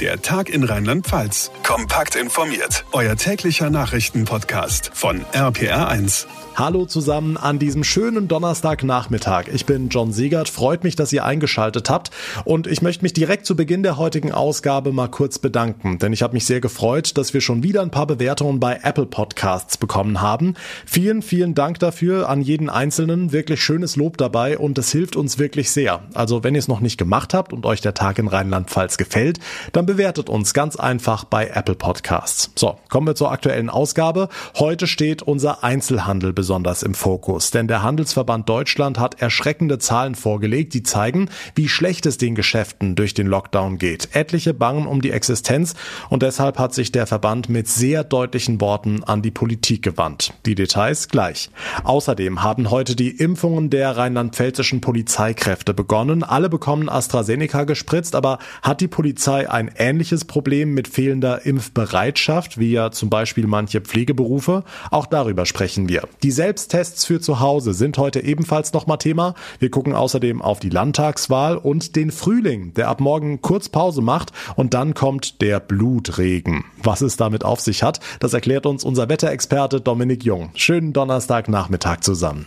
Der Tag in Rheinland-Pfalz. Kompakt informiert. Euer täglicher Nachrichtenpodcast von RPR1. Hallo zusammen an diesem schönen Donnerstagnachmittag. Ich bin John Siegert. Freut mich, dass ihr eingeschaltet habt. Und ich möchte mich direkt zu Beginn der heutigen Ausgabe mal kurz bedanken. Denn ich habe mich sehr gefreut, dass wir schon wieder ein paar Bewertungen bei Apple Podcasts bekommen haben. Vielen, vielen Dank dafür an jeden Einzelnen. Wirklich schönes Lob dabei und es hilft uns wirklich sehr. Also wenn ihr es noch nicht gemacht habt und euch der Tag in Rheinland-Pfalz gefällt, dann bewertet uns ganz einfach bei Apple Podcasts. So, kommen wir zur aktuellen Ausgabe. Heute steht unser Einzelhandel besonders im Fokus, denn der Handelsverband Deutschland hat erschreckende Zahlen vorgelegt, die zeigen, wie schlecht es den Geschäften durch den Lockdown geht. Etliche bangen um die Existenz und deshalb hat sich der Verband mit sehr deutlichen Worten an die Politik gewandt. Die Details gleich. Außerdem haben heute die Impfungen der rheinland-pfälzischen Polizeikräfte begonnen. Alle bekommen AstraZeneca gespritzt, aber hat die Polizei ein ähnliches Problem mit fehlender Impfbereitschaft, wie ja zum Beispiel manche Pflegeberufe? Auch darüber sprechen wir. Die Selbsttests für zu Hause sind heute ebenfalls nochmal Thema. Wir gucken außerdem auf die Landtagswahl und den Frühling, der ab morgen kurz Pause macht und dann kommt der Blutregen. Was es damit auf sich hat, das erklärt uns unser Wetterexperte Dominik Jung. Schönen Donnerstagnachmittag zusammen.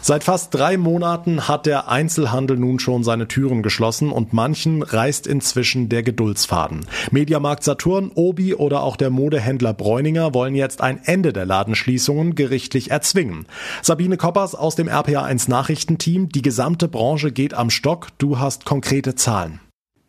Seit fast drei Monaten hat der Einzelhandel nun schon seine Türen geschlossen und manchen reißt inzwischen der Geduldsfaden. Mediamarkt Saturn, Obi oder auch der Modehändler Bräuninger wollen jetzt ein Ende der Ladenschließungen gerichtlich erzwingen. Sabine Koppers aus dem RPA1 Nachrichtenteam, die gesamte Branche geht am Stock. Du hast konkrete Zahlen.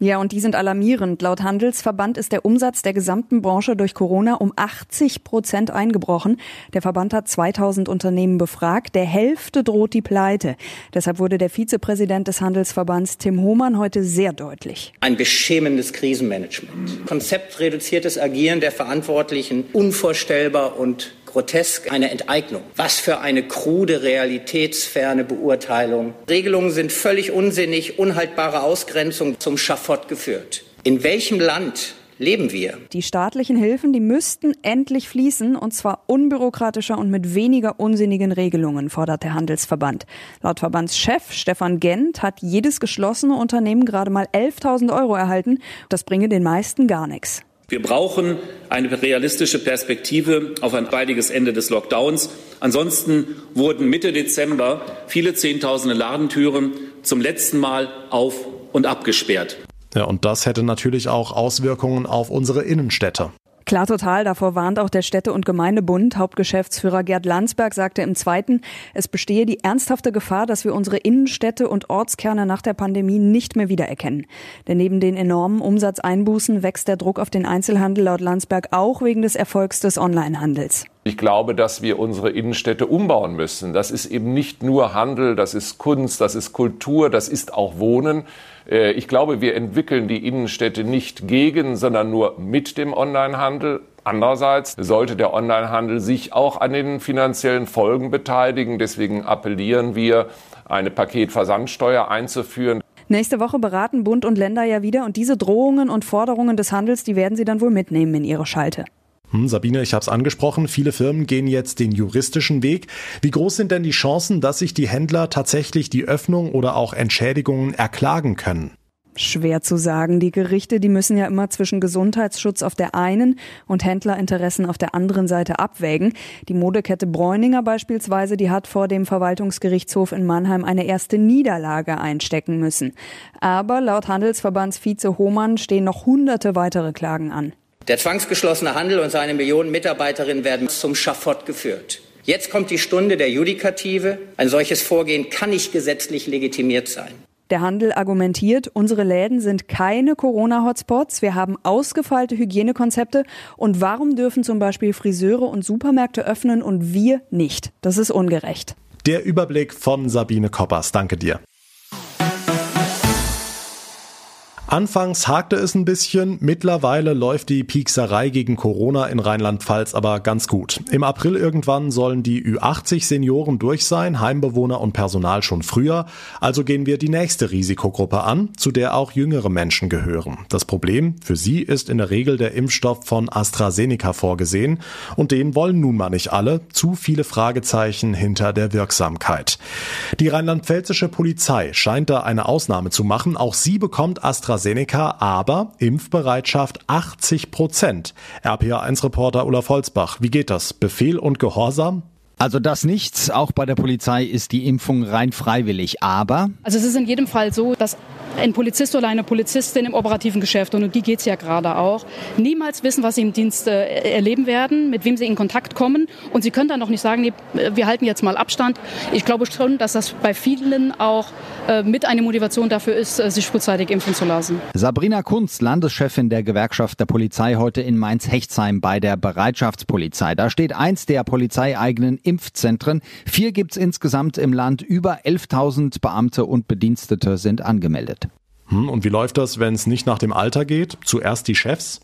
Ja, und die sind alarmierend. Laut Handelsverband ist der Umsatz der gesamten Branche durch Corona um 80 Prozent eingebrochen. Der Verband hat 2000 Unternehmen befragt. Der Hälfte droht die Pleite. Deshalb wurde der Vizepräsident des Handelsverbands Tim Hohmann heute sehr deutlich. Ein beschämendes Krisenmanagement. Konzeptreduziertes Agieren der Verantwortlichen unvorstellbar und grotesk eine Enteignung. Was für eine krude, realitätsferne Beurteilung. Regelungen sind völlig unsinnig, unhaltbare Ausgrenzung zum Schafott geführt. In welchem Land leben wir. Die staatlichen Hilfen, die müssten endlich fließen und zwar unbürokratischer und mit weniger unsinnigen Regelungen, fordert der Handelsverband. Laut Verbandschef Stefan Gent hat jedes geschlossene Unternehmen gerade mal 11.000 Euro erhalten. Das bringe den meisten gar nichts. Wir brauchen eine realistische Perspektive auf ein baldiges Ende des Lockdowns. Ansonsten wurden Mitte Dezember viele Zehntausende Ladentüren zum letzten Mal auf und abgesperrt. Ja, und das hätte natürlich auch Auswirkungen auf unsere Innenstädte. Klar total, davor warnt auch der Städte- und Gemeindebund. Hauptgeschäftsführer Gerd Landsberg sagte im zweiten, es bestehe die ernsthafte Gefahr, dass wir unsere Innenstädte und Ortskerne nach der Pandemie nicht mehr wiedererkennen. Denn neben den enormen Umsatzeinbußen wächst der Druck auf den Einzelhandel laut Landsberg auch wegen des Erfolgs des Onlinehandels. Ich glaube, dass wir unsere Innenstädte umbauen müssen. Das ist eben nicht nur Handel, das ist Kunst, das ist Kultur, das ist auch Wohnen. Äh, ich glaube, wir entwickeln die Innenstädte nicht gegen, sondern nur mit dem Onlinehandel. Andererseits sollte der Onlinehandel sich auch an den finanziellen Folgen beteiligen. Deswegen appellieren wir, eine Paketversandsteuer einzuführen. Nächste Woche beraten Bund und Länder ja wieder und diese Drohungen und Forderungen des Handels, die werden sie dann wohl mitnehmen in ihre Schalte. Hm, Sabine, ich habe es angesprochen, viele Firmen gehen jetzt den juristischen Weg. Wie groß sind denn die Chancen, dass sich die Händler tatsächlich die Öffnung oder auch Entschädigungen erklagen können? Schwer zu sagen. Die Gerichte, die müssen ja immer zwischen Gesundheitsschutz auf der einen und Händlerinteressen auf der anderen Seite abwägen. Die Modekette Bräuninger beispielsweise, die hat vor dem Verwaltungsgerichtshof in Mannheim eine erste Niederlage einstecken müssen. Aber laut Handelsverbandsvize Hohmann stehen noch hunderte weitere Klagen an. Der zwangsgeschlossene Handel und seine Millionen Mitarbeiterinnen werden zum Schafott geführt. Jetzt kommt die Stunde der Judikative. Ein solches Vorgehen kann nicht gesetzlich legitimiert sein. Der Handel argumentiert, unsere Läden sind keine Corona-Hotspots, wir haben ausgefeilte Hygienekonzepte und warum dürfen zum Beispiel Friseure und Supermärkte öffnen und wir nicht? Das ist ungerecht. Der Überblick von Sabine Koppers. Danke dir. Anfangs hakte es ein bisschen, mittlerweile läuft die Piekserei gegen Corona in Rheinland-Pfalz aber ganz gut. Im April irgendwann sollen die Ü80-Senioren durch sein, Heimbewohner und Personal schon früher, also gehen wir die nächste Risikogruppe an, zu der auch jüngere Menschen gehören. Das Problem, für sie ist in der Regel der Impfstoff von AstraZeneca vorgesehen und den wollen nun mal nicht alle, zu viele Fragezeichen hinter der Wirksamkeit. Die rheinland-pfälzische Polizei scheint da eine Ausnahme zu machen, auch sie bekommt AstraZeneca AstraZeneca, aber Impfbereitschaft 80 Prozent. RPA1-Reporter Olaf Holzbach, wie geht das? Befehl und Gehorsam? Also das nichts. Auch bei der Polizei ist die Impfung rein freiwillig. Aber also es ist in jedem Fall so, dass ein Polizist oder eine Polizistin im operativen Geschäft, und um die geht es ja gerade auch, niemals wissen, was sie im Dienst äh, erleben werden, mit wem sie in Kontakt kommen. Und sie können dann noch nicht sagen, nee, wir halten jetzt mal Abstand. Ich glaube schon, dass das bei vielen auch äh, mit eine Motivation dafür ist, äh, sich frühzeitig impfen zu lassen. Sabrina Kunz, Landeschefin der Gewerkschaft der Polizei, heute in Mainz-Hechtsheim bei der Bereitschaftspolizei. Da steht eins der polizeieigenen Impfzentren. Vier gibt es insgesamt im Land. Über 11.000 Beamte und Bedienstete sind angemeldet. Hm, und wie läuft das, wenn es nicht nach dem Alter geht? Zuerst die Chefs?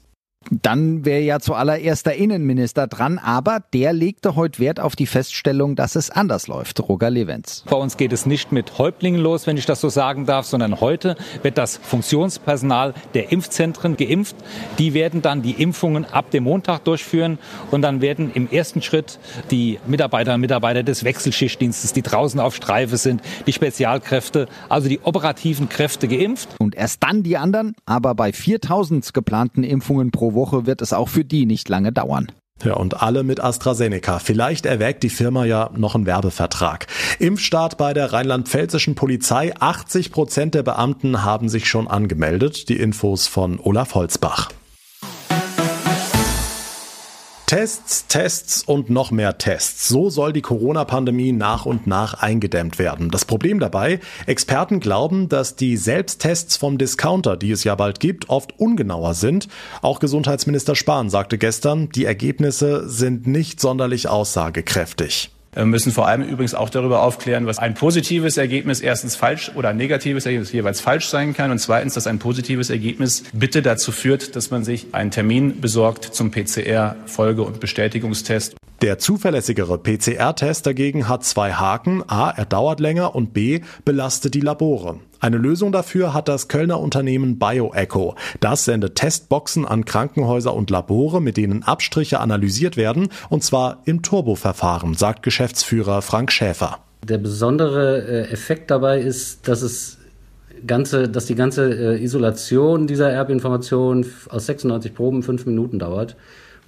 Dann wäre ja zuallererst der Innenminister dran, aber der legte heute Wert auf die Feststellung, dass es anders läuft. Roger Levenz. Bei uns geht es nicht mit Häuptlingen los, wenn ich das so sagen darf, sondern heute wird das Funktionspersonal der Impfzentren geimpft. Die werden dann die Impfungen ab dem Montag durchführen und dann werden im ersten Schritt die Mitarbeiter und Mitarbeiter des Wechselschichtdienstes, die draußen auf Streife sind, die Spezialkräfte, also die operativen Kräfte geimpft. Und erst dann die anderen, aber bei 4000 geplanten Impfungen pro Woche wird es auch für die nicht lange dauern. Ja, und alle mit AstraZeneca. Vielleicht erwägt die Firma ja noch einen Werbevertrag. Impfstart bei der rheinland-pfälzischen Polizei. 80 Prozent der Beamten haben sich schon angemeldet. Die Infos von Olaf Holzbach. Tests, Tests und noch mehr Tests. So soll die Corona-Pandemie nach und nach eingedämmt werden. Das Problem dabei, Experten glauben, dass die Selbsttests vom Discounter, die es ja bald gibt, oft ungenauer sind. Auch Gesundheitsminister Spahn sagte gestern, die Ergebnisse sind nicht sonderlich aussagekräftig. Wir müssen vor allem übrigens auch darüber aufklären, was ein positives Ergebnis erstens falsch oder ein negatives Ergebnis jeweils falsch sein kann und zweitens, dass ein positives Ergebnis bitte dazu führt, dass man sich einen Termin besorgt zum PCR-Folge- und Bestätigungstest. Der zuverlässigere PCR-Test dagegen hat zwei Haken. A, er dauert länger und B, belastet die Labore. Eine Lösung dafür hat das Kölner Unternehmen BioEcho. Das sendet Testboxen an Krankenhäuser und Labore, mit denen Abstriche analysiert werden, und zwar im Turboverfahren, sagt Geschäftsführer Frank Schäfer. Der besondere äh, Effekt dabei ist, dass es ganze, dass die ganze äh, Isolation dieser Erbinformation aus 96 Proben fünf Minuten dauert.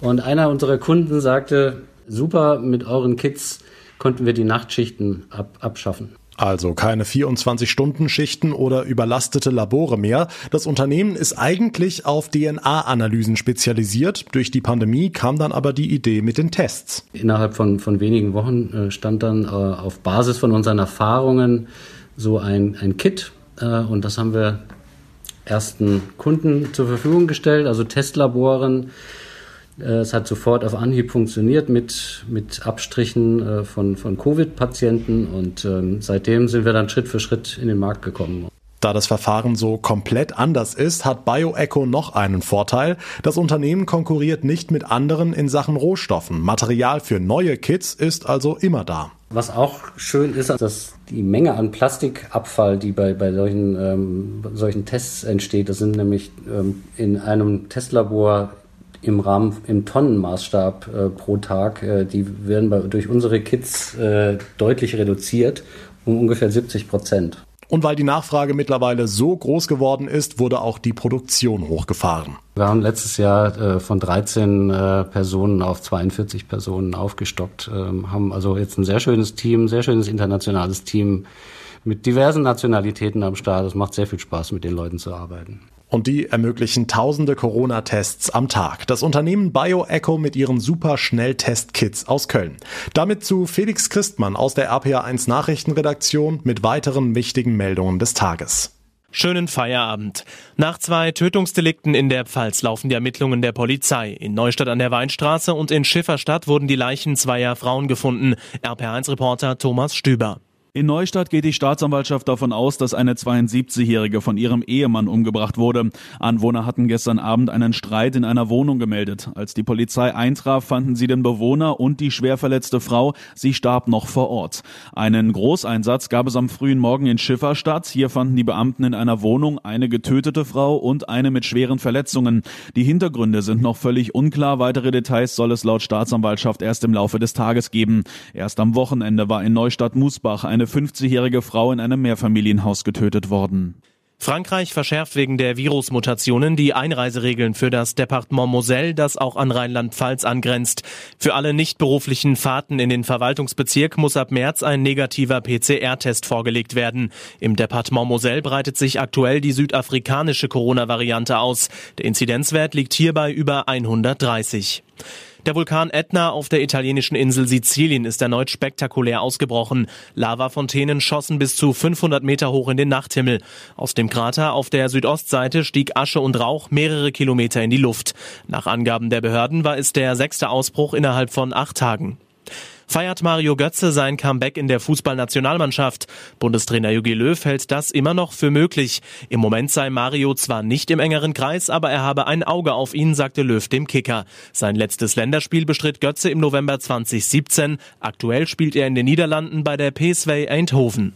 Und einer unserer Kunden sagte, super, mit euren Kits konnten wir die Nachtschichten ab, abschaffen. Also keine 24-Stunden-Schichten oder überlastete Labore mehr. Das Unternehmen ist eigentlich auf DNA-Analysen spezialisiert. Durch die Pandemie kam dann aber die Idee mit den Tests. Innerhalb von, von wenigen Wochen äh, stand dann äh, auf Basis von unseren Erfahrungen so ein, ein Kit. Äh, und das haben wir ersten Kunden zur Verfügung gestellt, also Testlaboren es hat sofort auf Anhieb funktioniert mit, mit Abstrichen äh, von, von Covid-Patienten und ähm, seitdem sind wir dann Schritt für Schritt in den Markt gekommen. Da das Verfahren so komplett anders ist, hat BioEcho noch einen Vorteil. Das Unternehmen konkurriert nicht mit anderen in Sachen Rohstoffen. Material für neue Kits ist also immer da. Was auch schön ist, dass die Menge an Plastikabfall, die bei, bei solchen, ähm, solchen Tests entsteht, das sind nämlich ähm, in einem Testlabor im Rahmen, im Tonnenmaßstab äh, pro Tag, äh, die werden bei, durch unsere Kits äh, deutlich reduziert, um ungefähr 70 Prozent. Und weil die Nachfrage mittlerweile so groß geworden ist, wurde auch die Produktion hochgefahren. Wir haben letztes Jahr äh, von 13 äh, Personen auf 42 Personen aufgestockt, ähm, haben also jetzt ein sehr schönes Team, sehr schönes internationales Team mit diversen Nationalitäten am Start. Es macht sehr viel Spaß, mit den Leuten zu arbeiten und die ermöglichen tausende Corona-Tests am Tag. Das Unternehmen BioEcho mit ihren Super-Schnelltest-Kits aus Köln. Damit zu Felix Christmann aus der RPA1 Nachrichtenredaktion mit weiteren wichtigen Meldungen des Tages. Schönen Feierabend. Nach zwei Tötungsdelikten in der Pfalz laufen die Ermittlungen der Polizei. In Neustadt an der Weinstraße und in Schifferstadt wurden die Leichen zweier Frauen gefunden. RPA1-Reporter Thomas Stüber. In Neustadt geht die Staatsanwaltschaft davon aus, dass eine 72-Jährige von ihrem Ehemann umgebracht wurde. Anwohner hatten gestern Abend einen Streit in einer Wohnung gemeldet. Als die Polizei eintraf, fanden sie den Bewohner und die schwer verletzte Frau. Sie starb noch vor Ort. Einen Großeinsatz gab es am frühen Morgen in Schifferstadt. Hier fanden die Beamten in einer Wohnung eine getötete Frau und eine mit schweren Verletzungen. Die Hintergründe sind noch völlig unklar. Weitere Details soll es laut Staatsanwaltschaft erst im Laufe des Tages geben. Erst am Wochenende war in Neustadt-Musbach eine 50-jährige Frau in einem Mehrfamilienhaus getötet worden. Frankreich verschärft wegen der Virusmutationen die Einreiseregeln für das Departement Moselle, das auch an Rheinland-Pfalz angrenzt. Für alle nicht beruflichen Fahrten in den Verwaltungsbezirk muss ab März ein negativer PCR-Test vorgelegt werden. Im Departement Moselle breitet sich aktuell die südafrikanische Corona-Variante aus. Der Inzidenzwert liegt hierbei über 130. Der Vulkan Etna auf der italienischen Insel Sizilien ist erneut spektakulär ausgebrochen. Lavafontänen schossen bis zu 500 Meter hoch in den Nachthimmel. Aus dem Krater auf der Südostseite stieg Asche und Rauch mehrere Kilometer in die Luft. Nach Angaben der Behörden war es der sechste Ausbruch innerhalb von acht Tagen feiert Mario Götze sein Comeback in der Fußballnationalmannschaft. Bundestrainer Jogi Löw hält das immer noch für möglich. Im Moment sei Mario zwar nicht im engeren Kreis, aber er habe ein Auge auf ihn, sagte Löw dem Kicker. Sein letztes Länderspiel bestritt Götze im November 2017. Aktuell spielt er in den Niederlanden bei der PSV Eindhoven.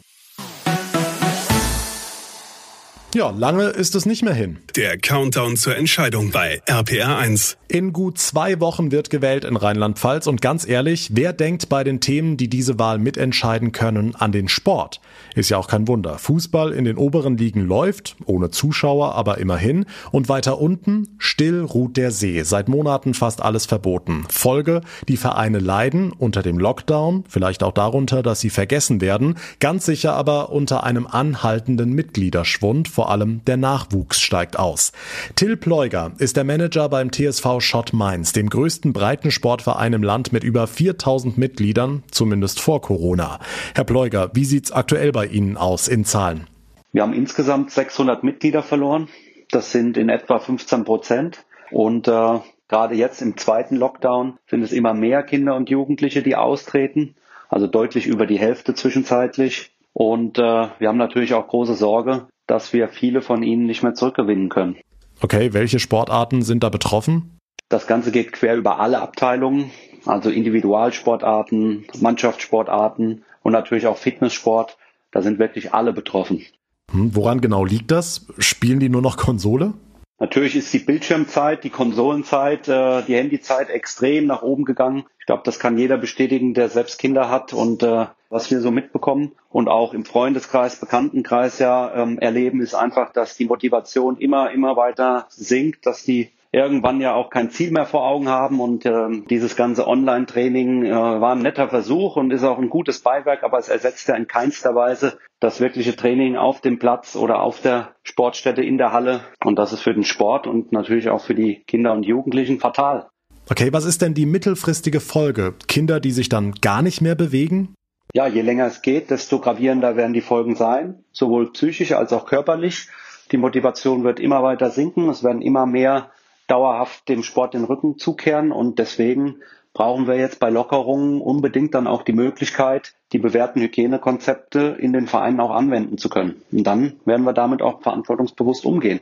Ja, lange ist es nicht mehr hin. Der Countdown zur Entscheidung bei RPR1. In gut zwei Wochen wird gewählt in Rheinland-Pfalz und ganz ehrlich, wer denkt bei den Themen, die diese Wahl mitentscheiden können, an den Sport? Ist ja auch kein Wunder. Fußball in den oberen Ligen läuft, ohne Zuschauer, aber immerhin. Und weiter unten, still ruht der See. Seit Monaten fast alles verboten. Folge, die Vereine leiden unter dem Lockdown, vielleicht auch darunter, dass sie vergessen werden, ganz sicher aber unter einem anhaltenden Mitgliederschwund, vor allem der Nachwuchs steigt aus. Till Pleuger ist der Manager beim TSV Schott Mainz, dem größten Breitensportverein im Land mit über 4000 Mitgliedern, zumindest vor Corona. Herr Pleuger, wie sieht's aktuell bei Ihnen aus in Zahlen? Wir haben insgesamt 600 Mitglieder verloren. Das sind in etwa 15 Prozent. Und äh, gerade jetzt im zweiten Lockdown sind es immer mehr Kinder und Jugendliche, die austreten. Also deutlich über die Hälfte zwischenzeitlich. Und äh, wir haben natürlich auch große Sorge, dass wir viele von ihnen nicht mehr zurückgewinnen können. Okay, welche Sportarten sind da betroffen? Das Ganze geht quer über alle Abteilungen, also Individualsportarten, Mannschaftssportarten und natürlich auch Fitnesssport. Da sind wirklich alle betroffen. Hm, woran genau liegt das? Spielen die nur noch Konsole? Natürlich ist die Bildschirmzeit, die Konsolenzeit, äh, die Handyzeit extrem nach oben gegangen. Ich glaube, das kann jeder bestätigen, der selbst Kinder hat und äh, was wir so mitbekommen und auch im Freundeskreis, Bekanntenkreis ja ähm, erleben, ist einfach, dass die Motivation immer, immer weiter sinkt, dass die irgendwann ja auch kein Ziel mehr vor Augen haben und äh, dieses ganze Online-Training äh, war ein netter Versuch und ist auch ein gutes Beiwerk, aber es ersetzt ja in keinster Weise das wirkliche Training auf dem Platz oder auf der Sportstätte in der Halle und das ist für den Sport und natürlich auch für die Kinder und Jugendlichen fatal. Okay, was ist denn die mittelfristige Folge? Kinder, die sich dann gar nicht mehr bewegen? Ja, je länger es geht, desto gravierender werden die Folgen sein, sowohl psychisch als auch körperlich. Die Motivation wird immer weiter sinken, es werden immer mehr dauerhaft dem Sport den Rücken zukehren und deswegen brauchen wir jetzt bei Lockerungen unbedingt dann auch die Möglichkeit, die bewährten Hygienekonzepte in den Vereinen auch anwenden zu können. Und dann werden wir damit auch verantwortungsbewusst umgehen.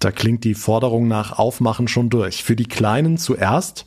Da klingt die Forderung nach Aufmachen schon durch. Für die Kleinen zuerst?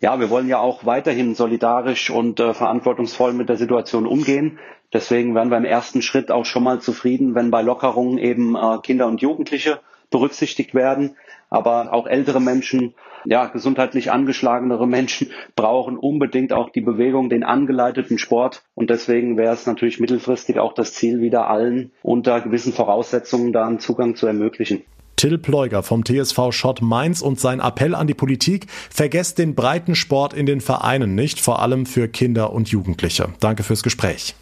Ja, wir wollen ja auch weiterhin solidarisch und äh, verantwortungsvoll mit der Situation umgehen. Deswegen wären wir im ersten Schritt auch schon mal zufrieden, wenn bei Lockerungen eben äh, Kinder und Jugendliche berücksichtigt werden aber auch ältere Menschen, ja, gesundheitlich angeschlagenere Menschen brauchen unbedingt auch die Bewegung, den angeleiteten Sport. Und deswegen wäre es natürlich mittelfristig auch das Ziel, wieder allen unter gewissen Voraussetzungen da einen Zugang zu ermöglichen. Till Pleuger vom TSV Schott Mainz und sein Appell an die Politik, vergesst den breiten Sport in den Vereinen nicht, vor allem für Kinder und Jugendliche. Danke fürs Gespräch.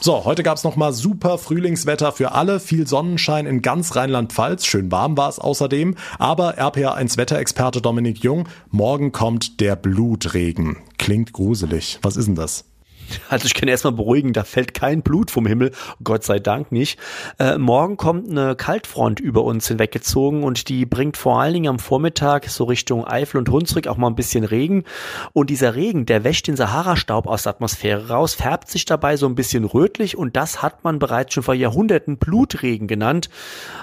So, heute gab's noch mal super Frühlingswetter für alle, viel Sonnenschein in ganz Rheinland-Pfalz, schön warm war es außerdem, aber RPA1 Wetterexperte Dominik Jung, morgen kommt der Blutregen. Klingt gruselig. Was ist denn das? Also ich kann erstmal beruhigen, da fällt kein Blut vom Himmel, Gott sei Dank nicht. Äh, morgen kommt eine Kaltfront über uns hinweggezogen und die bringt vor allen Dingen am Vormittag so Richtung Eifel und Hunsrück auch mal ein bisschen Regen. Und dieser Regen, der wäscht den Sahara-Staub aus der Atmosphäre raus, färbt sich dabei so ein bisschen rötlich und das hat man bereits schon vor Jahrhunderten Blutregen genannt.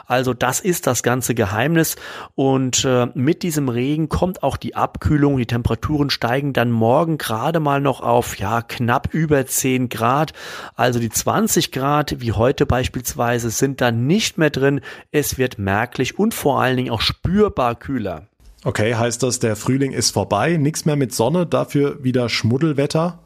Also das ist das ganze Geheimnis und äh, mit diesem Regen kommt auch die Abkühlung, die Temperaturen steigen dann morgen gerade mal noch auf ja knapp über 10 Grad. Also die 20 Grad wie heute beispielsweise sind dann nicht mehr drin. Es wird merklich und vor allen Dingen auch spürbar kühler. Okay, heißt das, der Frühling ist vorbei, nichts mehr mit Sonne, dafür wieder Schmuddelwetter?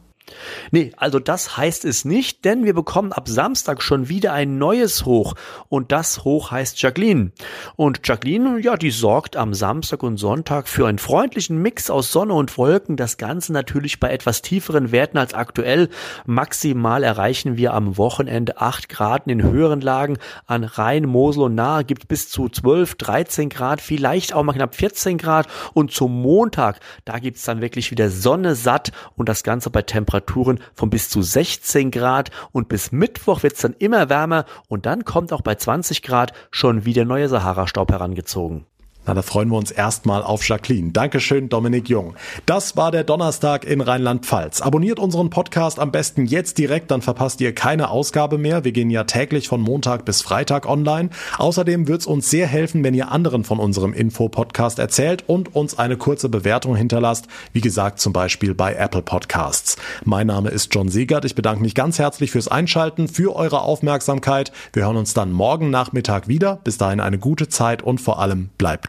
Nee, also das heißt es nicht, denn wir bekommen ab Samstag schon wieder ein neues Hoch und das Hoch heißt Jacqueline. Und Jacqueline, ja, die sorgt am Samstag und Sonntag für einen freundlichen Mix aus Sonne und Wolken, das Ganze natürlich bei etwas tieferen Werten als aktuell. Maximal erreichen wir am Wochenende 8 Grad in höheren Lagen. An Rhein, Mosel und Nahe gibt bis zu 12, 13 Grad, vielleicht auch mal knapp 14 Grad und zum Montag, da gibt's dann wirklich wieder Sonne satt und das Ganze bei Temperaturen Temperaturen von bis zu 16 Grad und bis Mittwoch wird es dann immer wärmer und dann kommt auch bei 20 Grad schon wieder neuer Sahara-Staub herangezogen. Na, da freuen wir uns erstmal auf Jacqueline. Dankeschön, Dominik Jung. Das war der Donnerstag in Rheinland-Pfalz. Abonniert unseren Podcast am besten jetzt direkt, dann verpasst ihr keine Ausgabe mehr. Wir gehen ja täglich von Montag bis Freitag online. Außerdem wird es uns sehr helfen, wenn ihr anderen von unserem Info-Podcast erzählt und uns eine kurze Bewertung hinterlasst. Wie gesagt, zum Beispiel bei Apple Podcasts. Mein Name ist John Siegert. Ich bedanke mich ganz herzlich fürs Einschalten, für eure Aufmerksamkeit. Wir hören uns dann morgen Nachmittag wieder. Bis dahin eine gute Zeit und vor allem bleibt